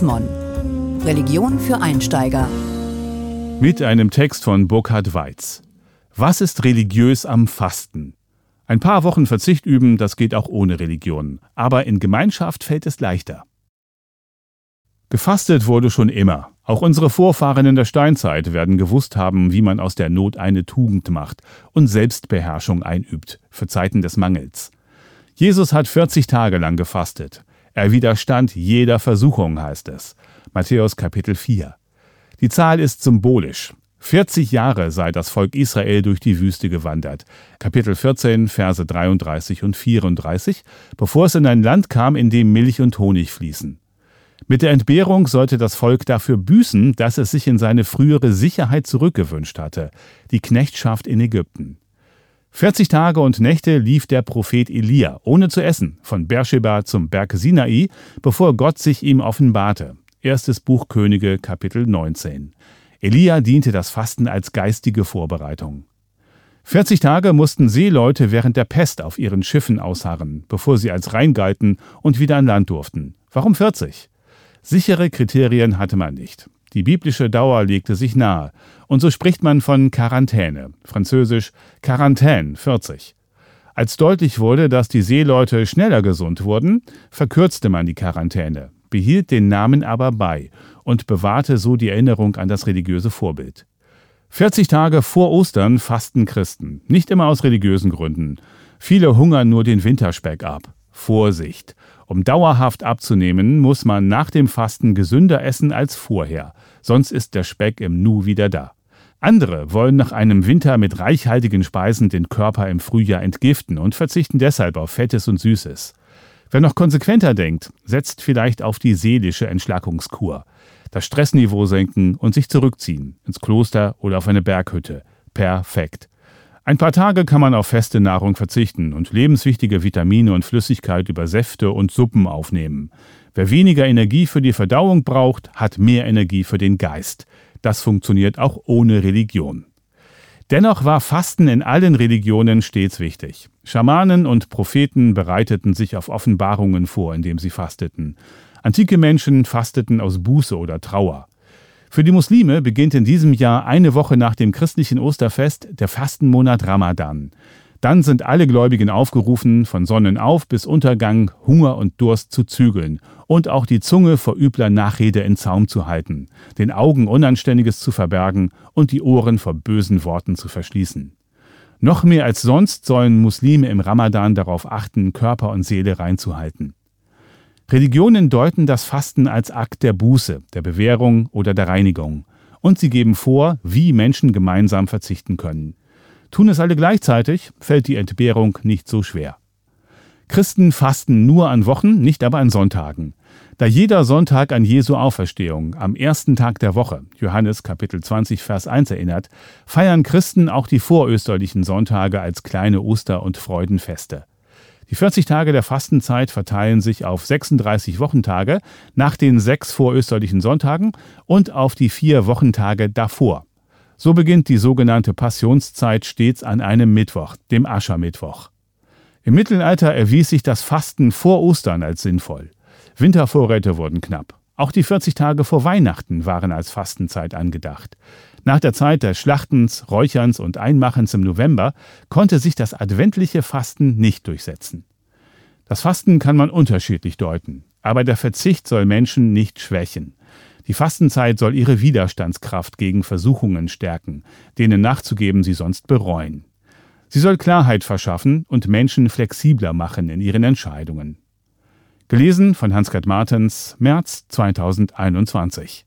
Mon. Religion für Einsteiger. Mit einem Text von Burkhard Weiz. Was ist religiös am Fasten? Ein paar Wochen Verzicht üben, das geht auch ohne Religion. Aber in Gemeinschaft fällt es leichter. Gefastet wurde schon immer. Auch unsere Vorfahren in der Steinzeit werden gewusst haben, wie man aus der Not eine Tugend macht und Selbstbeherrschung einübt für Zeiten des Mangels. Jesus hat 40 Tage lang gefastet. Er widerstand jeder Versuchung, heißt es. Matthäus Kapitel 4. Die Zahl ist symbolisch. 40 Jahre sei das Volk Israel durch die Wüste gewandert. Kapitel 14, Verse 33 und 34, bevor es in ein Land kam, in dem Milch und Honig fließen. Mit der Entbehrung sollte das Volk dafür büßen, dass es sich in seine frühere Sicherheit zurückgewünscht hatte, die Knechtschaft in Ägypten. 40 Tage und Nächte lief der Prophet Elia, ohne zu essen, von Beersheba zum Berg Sinai, bevor Gott sich ihm offenbarte. Erstes Buch Könige, Kapitel 19. Elia diente das Fasten als geistige Vorbereitung. 40 Tage mussten Seeleute während der Pest auf ihren Schiffen ausharren, bevor sie als rein galten und wieder an Land durften. Warum 40? Sichere Kriterien hatte man nicht. Die biblische Dauer legte sich nahe, und so spricht man von Quarantäne, französisch Quarantäne 40. Als deutlich wurde, dass die Seeleute schneller gesund wurden, verkürzte man die Quarantäne, behielt den Namen aber bei und bewahrte so die Erinnerung an das religiöse Vorbild. 40 Tage vor Ostern fasten Christen, nicht immer aus religiösen Gründen. Viele hungern nur den Winterspeck ab. Vorsicht! Um dauerhaft abzunehmen, muss man nach dem Fasten gesünder essen als vorher, sonst ist der Speck im Nu wieder da. Andere wollen nach einem Winter mit reichhaltigen Speisen den Körper im Frühjahr entgiften und verzichten deshalb auf Fettes und Süßes. Wer noch konsequenter denkt, setzt vielleicht auf die seelische Entschlackungskur. Das Stressniveau senken und sich zurückziehen, ins Kloster oder auf eine Berghütte. Perfekt. Ein paar Tage kann man auf feste Nahrung verzichten und lebenswichtige Vitamine und Flüssigkeit über Säfte und Suppen aufnehmen. Wer weniger Energie für die Verdauung braucht, hat mehr Energie für den Geist. Das funktioniert auch ohne Religion. Dennoch war Fasten in allen Religionen stets wichtig. Schamanen und Propheten bereiteten sich auf Offenbarungen vor, indem sie fasteten. Antike Menschen fasteten aus Buße oder Trauer. Für die Muslime beginnt in diesem Jahr eine Woche nach dem christlichen Osterfest der Fastenmonat Ramadan. Dann sind alle Gläubigen aufgerufen, von Sonnenauf bis Untergang Hunger und Durst zu zügeln und auch die Zunge vor übler Nachrede in Zaum zu halten, den Augen Unanständiges zu verbergen und die Ohren vor bösen Worten zu verschließen. Noch mehr als sonst sollen Muslime im Ramadan darauf achten, Körper und Seele reinzuhalten. Religionen deuten das Fasten als Akt der Buße, der Bewährung oder der Reinigung. Und sie geben vor, wie Menschen gemeinsam verzichten können. Tun es alle gleichzeitig, fällt die Entbehrung nicht so schwer. Christen fasten nur an Wochen, nicht aber an Sonntagen. Da jeder Sonntag an Jesu Auferstehung am ersten Tag der Woche, Johannes Kapitel 20 Vers 1 erinnert, feiern Christen auch die vorösterlichen Sonntage als kleine Oster- und Freudenfeste. Die 40 Tage der Fastenzeit verteilen sich auf 36 Wochentage nach den sechs vorösterlichen Sonntagen und auf die vier Wochentage davor. So beginnt die sogenannte Passionszeit stets an einem Mittwoch, dem Aschermittwoch. Im Mittelalter erwies sich das Fasten vor Ostern als sinnvoll. Wintervorräte wurden knapp. Auch die 40 Tage vor Weihnachten waren als Fastenzeit angedacht. Nach der Zeit des Schlachtens, Räucherns und Einmachens im November konnte sich das adventliche Fasten nicht durchsetzen. Das Fasten kann man unterschiedlich deuten, aber der Verzicht soll Menschen nicht schwächen. Die Fastenzeit soll ihre Widerstandskraft gegen Versuchungen stärken, denen nachzugeben sie sonst bereuen. Sie soll Klarheit verschaffen und Menschen flexibler machen in ihren Entscheidungen. Gelesen von Hans-Gerd Martens, März 2021.